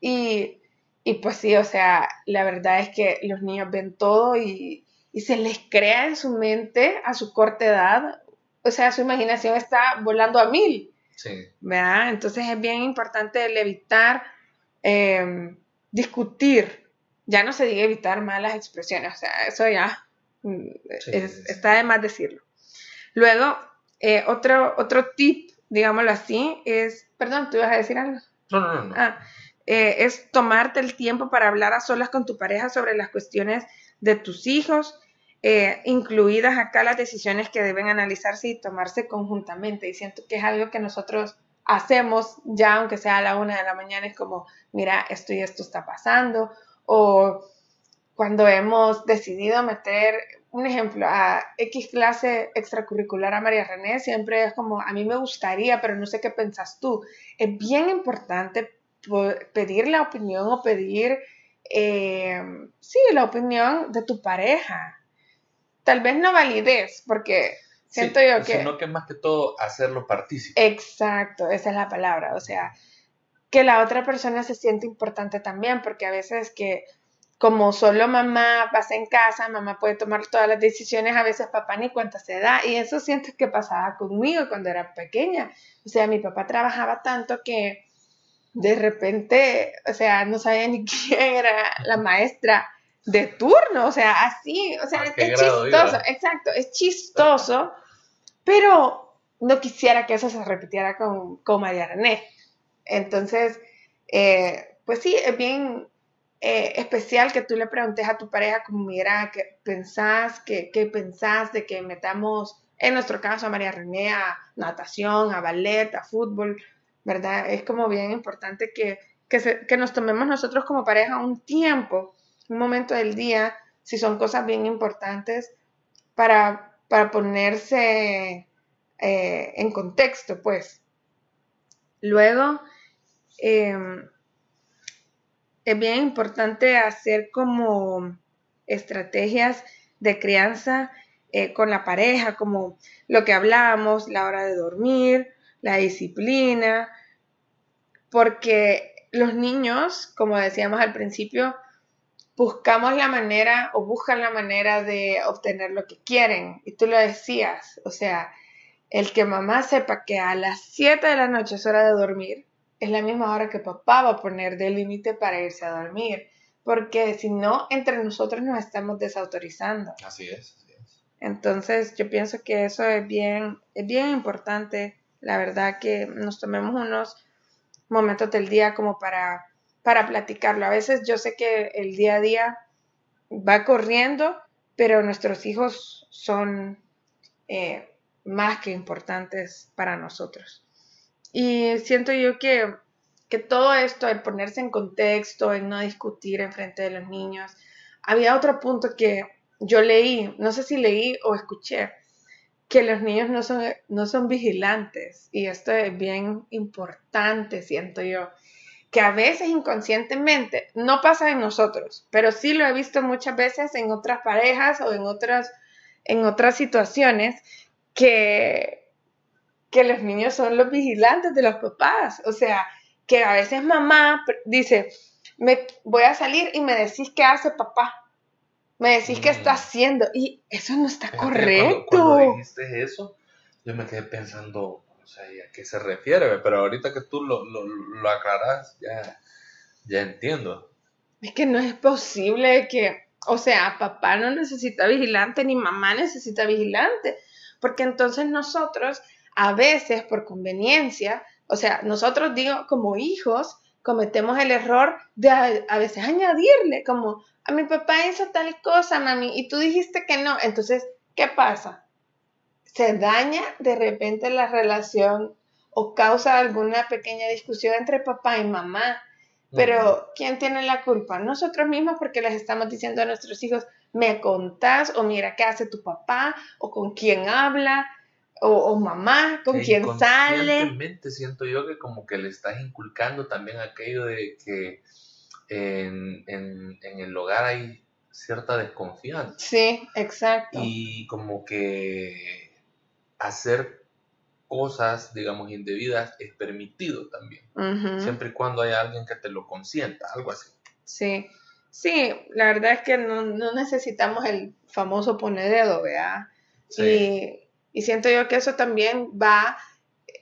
y, y pues sí, o sea, la verdad es que los niños ven todo y, y se les crea en su mente a su corta edad, o sea, su imaginación está volando a mil. Sí. ¿verdad? Entonces es bien importante el evitar em, discutir, ya no se diga evitar malas expresiones, o sea, eso ya mm, está de más decirlo. Luego, eh, otro, otro tip, digámoslo así, es, perdón, ¿tú ibas a decir algo? No, no, no. Ah, eh, es tomarte el tiempo para hablar a solas con tu pareja sobre las cuestiones de tus hijos, eh, incluidas acá las decisiones que deben analizarse y tomarse conjuntamente. Y siento que es algo que nosotros hacemos ya, aunque sea a la una de la mañana, es como, mira, esto y esto está pasando. O cuando hemos decidido meter, un ejemplo, a X clase extracurricular a María René, siempre es como, a mí me gustaría, pero no sé qué pensás tú. Es bien importante pedir la opinión o pedir eh, sí, la opinión de tu pareja. Tal vez no validez, porque siento yo que... Sino que más que todo hacerlo partícipe. Exacto, esa es la palabra. O sea, que la otra persona se siente importante también, porque a veces que como solo mamá pasa en casa, mamá puede tomar todas las decisiones, a veces papá ni cuenta se da. Y eso siento que pasaba conmigo cuando era pequeña. O sea, mi papá trabajaba tanto que de repente, o sea, no sabía ni quién era la maestra de turno, o sea, así, o sea, es chistoso, exacto, es chistoso, pero no quisiera que eso se repitiera con, con María René. Entonces, eh, pues sí, es bien eh, especial que tú le preguntes a tu pareja como, mira, ¿qué pensás? ¿Qué, ¿Qué pensás de que metamos, en nuestro caso, a María René a natación, a ballet, a fútbol? ¿verdad? Es como bien importante que, que, nos tomemos nosotros como pareja un tiempo, un momento del día, si son cosas bien importantes, para, para ponerse eh, en contexto, pues. Luego, em, es bien importante hacer como estrategias de crianza eh, con la pareja, como lo que hablábamos, la hora de dormir, la disciplina, porque los niños, como decíamos al principio, buscamos la manera o buscan la manera de obtener lo que quieren. Y tú lo decías, o sea, el que mamá sepa que a las 7 de la noche es hora de dormir, es la misma hora que papá va a poner de límite para irse a dormir. Porque si no, entre nosotros nos estamos desautorizando. Así es, así es. Entonces, yo pienso que eso es bien, es bien importante la verdad que nos tomemos unos momentos del día como para, para platicarlo. A veces yo sé que el día a día va corriendo, pero nuestros hijos son eh, más que importantes para nosotros. Y siento yo que, que todo esto, el ponerse en contexto, en no discutir en frente de los niños, había otro punto que yo leí, no sé si leí o escuché, que los niños no son, no son vigilantes y esto es bien importante, siento yo, que a veces inconscientemente no pasa en nosotros, pero sí lo he visto muchas veces en otras parejas o en otras, en otras situaciones que, que los niños son los vigilantes de los papás, o sea, que a veces mamá dice, me voy a salir y me decís qué hace papá me decís qué está mm. haciendo y eso no está correcto. Cuando, dijiste eso, yo me quedé pensando, sea, ¿a qué se refiere? Pero ahorita que tú lo, lo, lo aclaras, ya, ya entiendo. Es que no es posible que, o sea, papá no necesita vigilante ni mamá necesita vigilante, porque entonces nosotros a veces por conveniencia, o sea, nosotros digo como hijos, cometemos el error de a, veces añadirle como, a mi papá hizo tal cosa, mami, y tú dijiste que no. Entonces, ¿qué pasa? Se daña de repente la relación o causa alguna pequeña discusión entre papá y mamá. Pero, ¿quién tiene la culpa? Nosotros mismos porque les estamos diciendo a nuestros hijos, me contás o mira qué hace tu papá o con quién habla o, mamá, con quién sale. siento yo que como que le estás inculcando también aquello de que en, el hogar hay cierta desconfianza. Sí, exacto. Y como que hacer cosas, digamos, indebidas es permitido también. Siempre y cuando haya alguien que te lo consienta, algo así. Sí, sí, la verdad es que no, necesitamos el famoso poner dedo, ¿verdad? Sí. Y siento yo que eso también va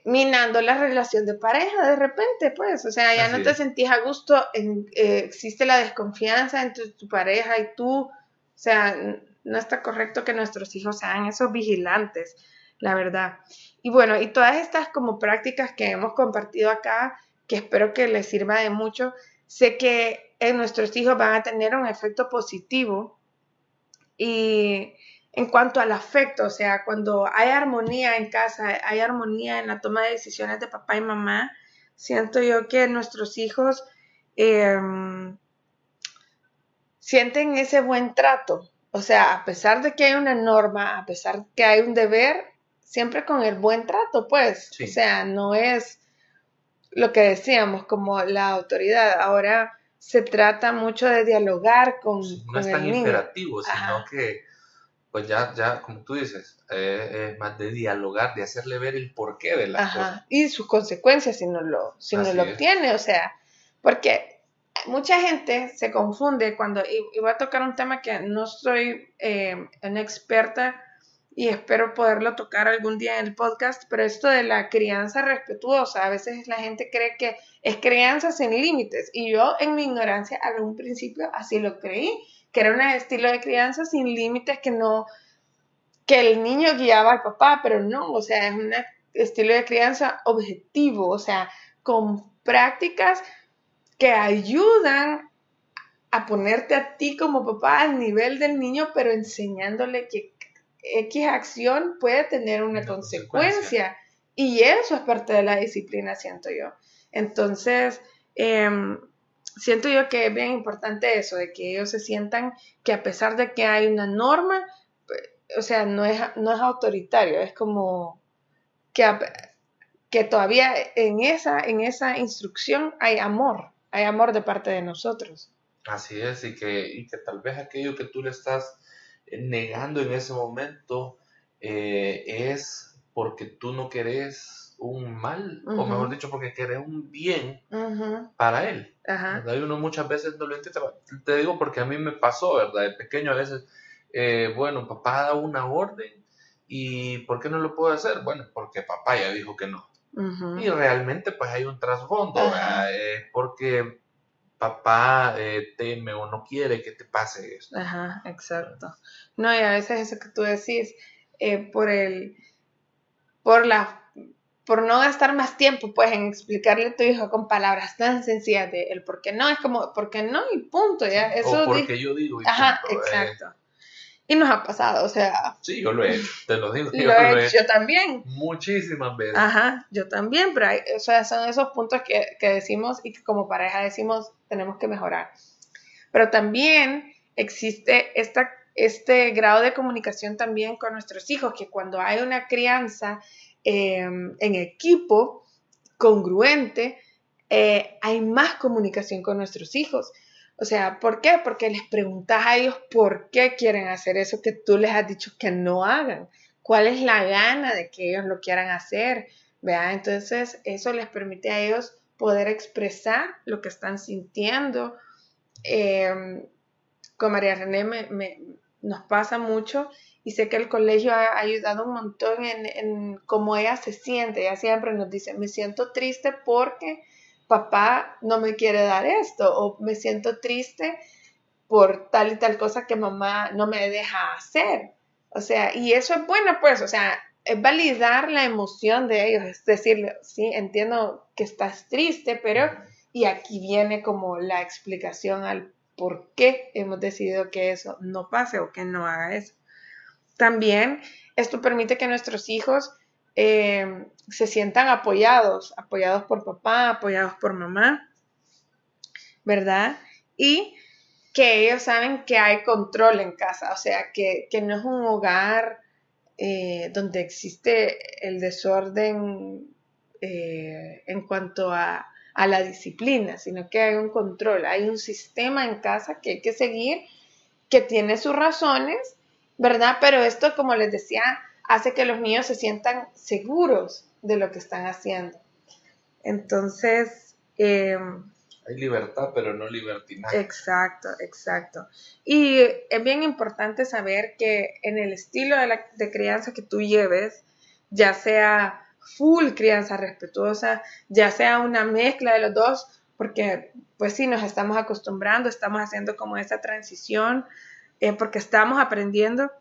minando la relación de pareja de repente, pues, o sea, ya no te sentís a gusto, en, eh, existe la desconfianza entre tu pareja y tú, o sea, no está correcto que nuestros hijos sean esos vigilantes, la verdad. Y bueno, y todas estas como prácticas que hemos compartido acá, que espero que les sirva de mucho, sé que en nuestros hijos van a tener un efecto positivo y en cuanto al afecto, o sea, cuando hay armonía en casa, hay armonía en la toma de decisiones de papá y mamá, siento yo que nuestros hijos em, sienten ese buen trato. O sea, a pesar de que hay una norma, a pesar de que hay un deber, siempre con el buen trato, pues. O sea, no es lo que decíamos como la autoridad. Ahora se trata mucho de dialogar con, no es tan imperativo, sino que pues ya, ya, como tú dices, eh, es más de dialogar, de hacerle ver el porqué de la cosa. Y sus consecuencias si no lo, si no lo obtiene, o sea, porque mucha gente se confunde cuando, y, voy a tocar un tema que no soy eh, una experta y espero poderlo tocar algún día en el podcast, pero esto de la crianza respetuosa, a veces la gente cree que es crianza sin límites, y yo en mi ignorancia a un principio así lo creí, que era un estilo de crianza sin límites, que no, que el niño guiaba al papá, pero no, o sea, es un estilo de crianza objetivo, o sea, con prácticas que ayudan a ponerte a ti como papá al nivel del niño, pero enseñándole que X acción puede tener una, consecuencia. Y eso es parte de la disciplina, siento yo. Entonces, eh, siento yo que es bien importante eso, de que ellos se sientan que a pesar de que hay una norma, pues, o sea, no es, no es autoritario, es como que, que todavía en esa, en esa instrucción hay amor, hay amor de parte de nosotros. Así es, y que, y que tal vez aquello que tú le estás negando en ese momento eh, es porque tú no querés un mal, o mejor dicho, porque quiere un bien para él. Ajá. Uno muchas veces no lo entiende. Te digo porque a mí me pasó, ¿verdad? De pequeño a veces, eh, bueno, papá da una orden y ¿por qué no lo puedo hacer? Bueno, porque papá ya dijo que no. Y realmente pues hay un trasfondo, eh, porque papá eh, teme o no quiere que te pase eso. Ajá, exacto. No, y a veces eso que tú decís, por el, por la por no gastar más tiempo, pues, en explicarle a tu hijo con palabras tan sencillas de el por qué no, es como, ¿por qué no? Y punto, ya. Eso o porque yo digo. Y Ajá, eh. exacto. Y nos ha pasado, o sea. Sí, yo lo he hecho, te lo digo. Yo lo, he hecho, yo también. Muchísimas veces. Ajá, yo también, pero hay, o sea, son esos puntos que, que decimos y que como pareja decimos tenemos que mejorar. Pero también existe esta, este grado de comunicación también con nuestros hijos, que cuando hay una crianza Em, en equipo, congruente, eh, hay más comunicación con nuestros hijos. O sea, ¿por qué? Porque les preguntas a ellos por qué quieren hacer eso que tú les has dicho que no hagan. ¿Cuál es la gana de que ellos lo quieran hacer? ¿Vea? Entonces, eso les permite a ellos poder expresar lo que están sintiendo. Em, con María René me, nos pasa mucho y sé que el colegio ha ayudado un montón en, en cómo ella se siente. Ella siempre nos dice, me siento triste porque papá no me quiere dar esto o me siento triste por tal y tal cosa que mamá no me deja hacer. O sea, y eso es bueno, pues, o sea, es validar la emoción de ellos, es decirle, sí, entiendo que estás triste, pero, y aquí viene como la explicación al por qué hemos decidido que eso no pase o que no haga eso. También esto permite que nuestros hijos eh, se sientan apoyados, apoyados por papá, apoyados por mamá, ¿verdad? Y que ellos saben que hay control en casa, o sea, que, no es un hogar eh, donde existe el desorden eh, en cuanto a, a, la disciplina, sino que hay un control, hay un sistema en casa que hay que seguir, que tiene sus razones, ¿verdad? Pero esto, como les decía, hace que los niños se sientan seguros de lo que están haciendo. Entonces, eh, hay libertad, pero no libertinaje. Exacto, exacto. Y es bien importante saber que en el estilo de, la, de crianza que tú lleves, ya sea full crianza respetuosa, ya sea una mezcla de los dos, porque pues sí, nos estamos acostumbrando, estamos haciendo como esa transición, eh, porque estamos aprendiendo,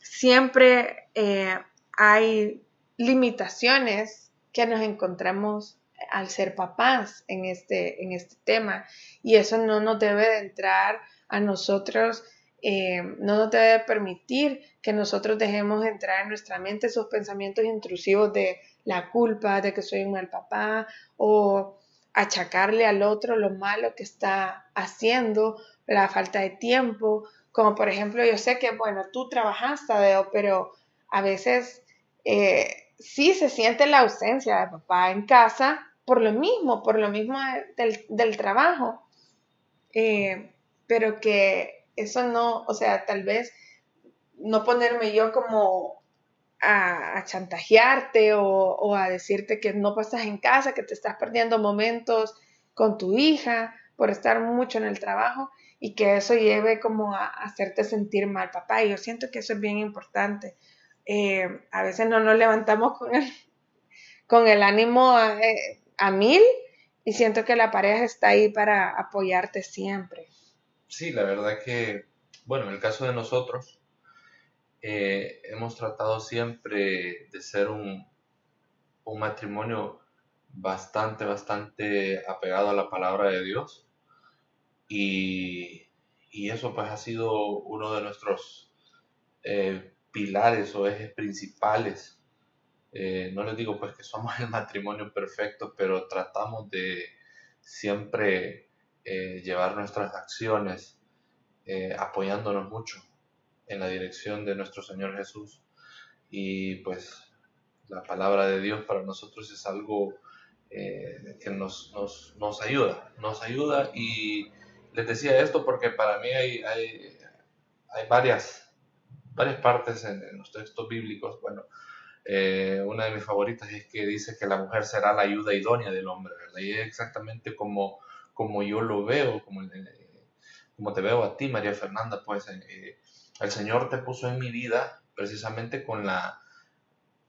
siempre eh, hay limitaciones que nos encontramos al ser papás en este, en este tema. Y eso no nos debe de entrar a nosotros, eh, no nos debe permitir que nosotros dejemos entrar en nuestra mente esos pensamientos intrusivos de la culpa, de que soy un mal papá o achacarle al otro lo malo que está haciendo, la falta de tiempo, como por ejemplo yo sé que, bueno, tú trabajaste, pero a veces eh, sí se siente la ausencia de papá en casa por lo mismo, por lo mismo del, trabajo, eh, pero que eso no, o sea, tal vez no ponerme yo como a, chantajearte o, a decirte que no pasas en casa, que te estás perdiendo momentos con tu hija por estar mucho en el trabajo y que eso lleve como a, hacerte sentir mal, papá. Y yo siento que eso es bien importante. Eh, a veces no nos levantamos con el, con el ánimo eh, a mil y siento que la pareja está ahí para apoyarte siempre. Sí, la verdad que, bueno, en el caso de nosotros, eh, hemos tratado siempre de ser un, un matrimonio bastante, bastante apegado a la palabra de Dios. Y, y eso pues ha sido uno de nuestros eh, pilares o ejes principales eh, no les digo pues que somos el matrimonio perfecto, pero tratamos de siempre eh, llevar nuestras acciones eh, apoyándonos mucho en la dirección de nuestro Señor Jesús. Y pues la palabra de Dios para nosotros es algo que nos, nos, ayuda, nos ayuda y les decía esto porque para mí hay, hay, hay varias, varias partes en, los textos bíblicos, bueno, eh, una de mis favoritas es que dice que la mujer será la ayuda idónea del hombre, ¿verdad? Y es exactamente como, como yo lo veo, como, eh, como te veo a ti, María Fernanda, pues eh, el Señor te puso en mi vida precisamente con la,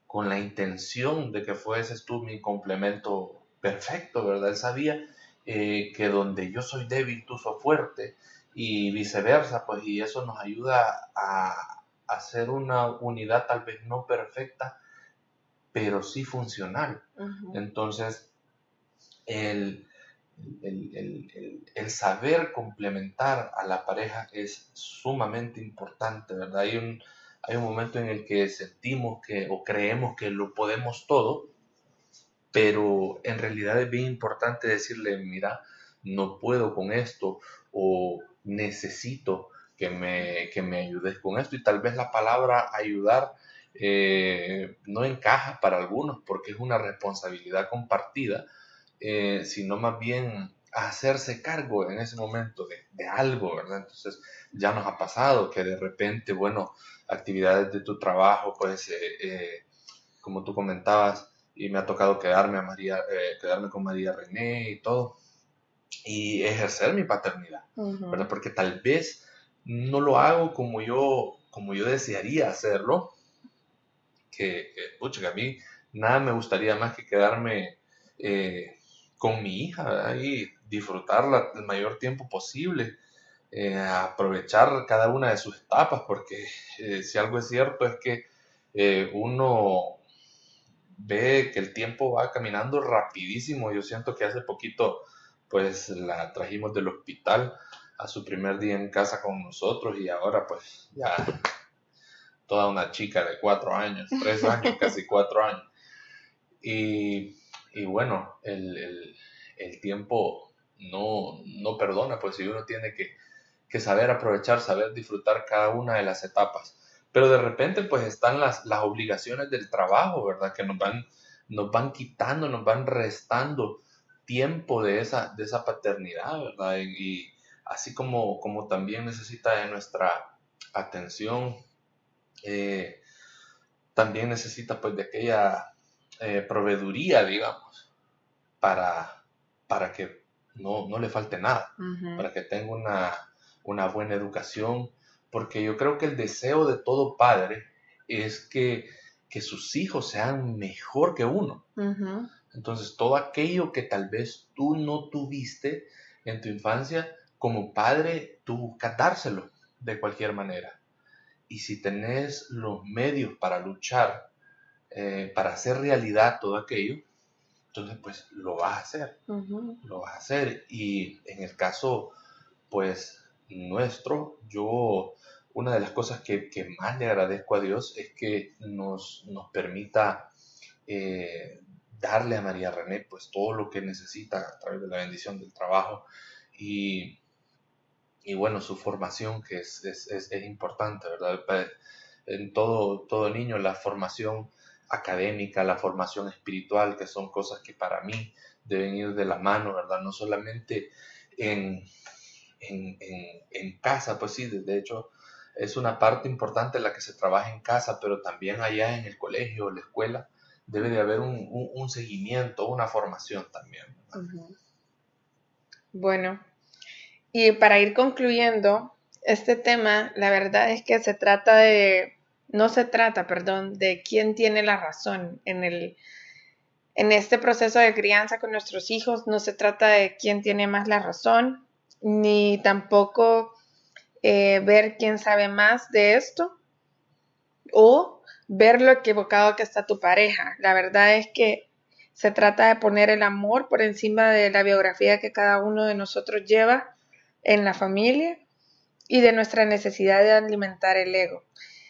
con la intención de que fueses tú mi complemento perfecto, ¿verdad? Él sabía que donde yo soy débil, tú sos fuerte y viceversa, pues y eso nos ayuda a hacer una unidad tal vez no perfecta, pero sí funcional. Entonces, el, el, saber complementar a la pareja es sumamente importante, ¿verdad? Hay un, hay un momento en el que sentimos que o creemos que lo podemos todo, pero en realidad es bien importante decirle, mira, no puedo con esto o necesito que me, que me ayudes con esto y tal vez la palabra ayudar eh, no encaja para algunos porque es una responsabilidad compartida, eh, sino más bien hacerse cargo en ese momento de, algo, ¿verdad? Entonces ya nos ha pasado que de repente, bueno, actividades de tu trabajo, pues, eh, como tú comentabas, y me ha tocado quedarme, a María, quedarme con María René y todo, y ejercer mi paternidad, ¿verdad? Porque tal vez no lo hago como yo, como yo desearía hacerlo, que, que, a mí nada me gustaría más que quedarme eh, con mi hija y disfrutarla el mayor tiempo posible, eh, aprovechar cada una de sus etapas, porque eh, si algo es cierto es que uno ve que el tiempo va caminando rapidísimo. Yo siento que hace poquito pues la trajimos del hospital a su primer día en casa con nosotros y ahora pues ya toda una chica de cuatro años, tres años, casi cuatro años. Y, bueno, el, tiempo no, no, perdona, pues si uno tiene que, saber aprovechar, saber disfrutar cada una de las etapas. Pero de repente pues están las, las obligaciones del trabajo, ¿verdad? Que nos van, nos van quitando, nos van restando tiempo de esa, de esa paternidad, ¿verdad? Y, así como, como también necesita de nuestra atención, eh, también necesita pues de aquella eh, proveeduría, digamos, para, para que no, le falte nada, para que tenga una, una, buena educación, porque yo creo que el deseo de todo padre es que, que sus hijos sean mejor que uno. Entonces, todo aquello que tal vez tú no tuviste en tu infancia, como padre, tú buscas dárselo de cualquier manera. Y si tenés los medios para luchar, eh, para hacer realidad todo aquello, entonces pues lo vas a hacer. Lo vas a hacer. Y en el caso, pues nuestro, yo, una de las cosas que, más le agradezco a Dios es que nos, nos permita eh, darle a María René pues todo lo que necesita a través de la bendición del trabajo y, y bueno, su formación que es, es, es, importante, ¿verdad? En todo, todo niño la formación académica, la formación espiritual, que son cosas que para mí deben ir de la mano, ¿verdad? No solamente en, en, casa, pues sí, de hecho es una parte importante la que se trabaja en casa, pero también allá en el colegio, la escuela, debe de haber un, seguimiento, una formación también. Bueno, y para ir concluyendo este tema, la verdad es que se trata de, no se trata, perdón, de quién tiene la razón en el, en este proceso de crianza con nuestros hijos, no se trata de quién tiene más la razón, ni tampoco eh, ver quién sabe más de esto, o ver lo equivocado que está tu pareja. La verdad es que se trata de poner el amor por encima de la biografía que cada uno de nosotros lleva en la familia y de nuestra necesidad de alimentar el ego.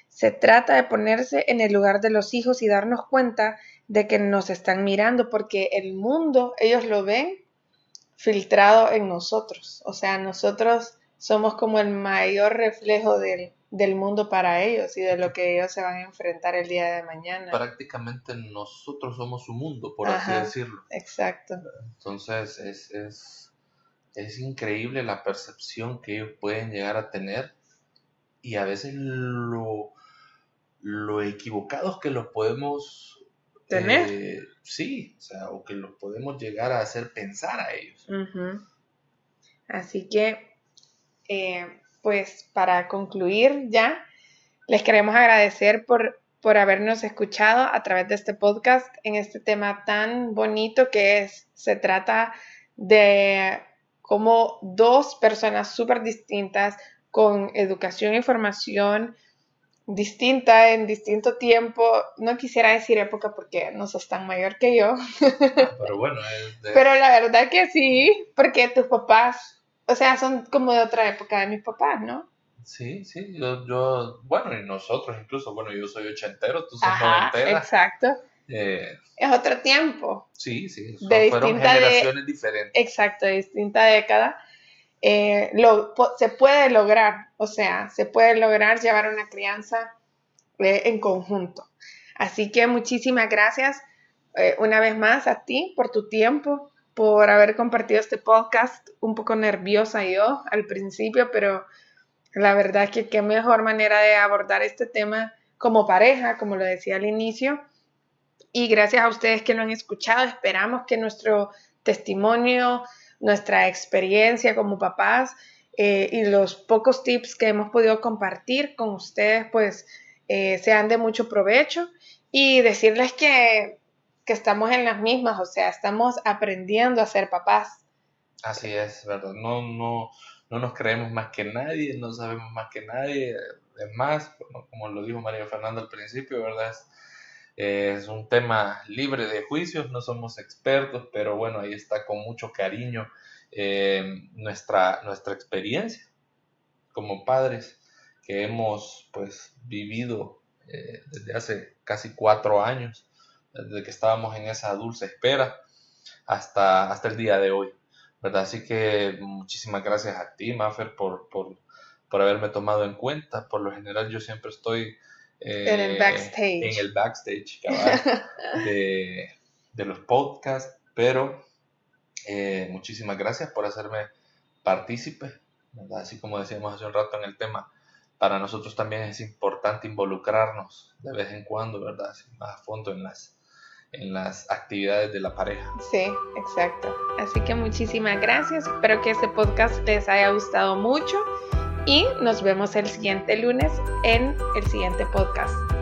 Se trata de ponerse en el lugar de los hijos y darnos cuenta de que nos están mirando porque el mundo, ellos lo ven filtrado en nosotros. O sea, nosotros somos como el mayor reflejo del, del mundo para ellos y de lo que ellos se van a enfrentar el día de mañana. Prácticamente nosotros somos su mundo, por así decirlo. Exacto. Entonces es, es, es, increíble la percepción que ellos pueden llegar a tener y a veces lo, lo equivocados que los podemos tener. Eh, sí, o sea, o que los podemos llegar a hacer pensar a ellos. Así que eh, pues para concluir ya, les queremos agradecer por, por habernos escuchado a través de este podcast en este tema tan bonito que es, se trata de cómo dos personas súper distintas con educación e información distinta en distinto tiempo. No quisiera decir época porque no sos tan mayor que yo. Pero bueno, pero la verdad que sí, porque tus papás o sea, son como de otra época de mis papás, ¿no? Sí, sí, yo, bueno, y nosotros incluso, bueno, yo soy ochentero, tú sos Ajá, Exacto. Eh, es otro tiempo. Sí, sí, de fueron generaciones diferentes. Exacto, de distinta década. Eh, se puede lograr, o sea, se puede lograr llevar una crianza eh, en conjunto. Así que muchísimas gracias una vez más a ti por tu tiempo, por haber compartido este podcast. Un poco nerviosa yo al principio, pero la verdad es que qué mejor manera de abordar este tema como pareja, como lo decía al inicio. Y gracias a ustedes que lo han escuchado, esperamos que nuestro testimonio, nuestra experiencia como papás, eh, y los pocos tips que hemos podido compartir con ustedes, pues eh, sean de mucho provecho y decirles que, que estamos en las mismas, o sea, estamos aprendiendo a ser papás. Así es, ¿verdad? No, no, no nos creemos más que nadie, no sabemos más que nadie. Es más, como lo dijo María Fernanda al principio, ¿verdad? Un tema libre de juicios, no somos expertos, pero bueno, ahí está con mucho cariño eh, nuestra, nuestra experiencia como padres que hemos pues vivido eh, desde hace casi cuatro años, desde que estábamos en esa dulce espera hasta, hasta el día de hoy. ¿verdad? Así que muchísimas gracias a ti, Maffer, por, por, por haberme tomado en cuenta. Por lo general yo siempre estoy eh, en el backstage, en el backstage de, de, los podcasts, pero eh, muchísimas gracias por hacerme partícipe, ¿verdad? Así como decíamos hace un rato en el tema, para nosotros también es importante involucrarnos de vez en cuando, ¿verdad? más a fondo en las en las actividades de la pareja. Sí, exacto. Así que muchísimas gracias. Espero que este podcast les haya gustado mucho y nos vemos el siguiente lunes en el siguiente podcast.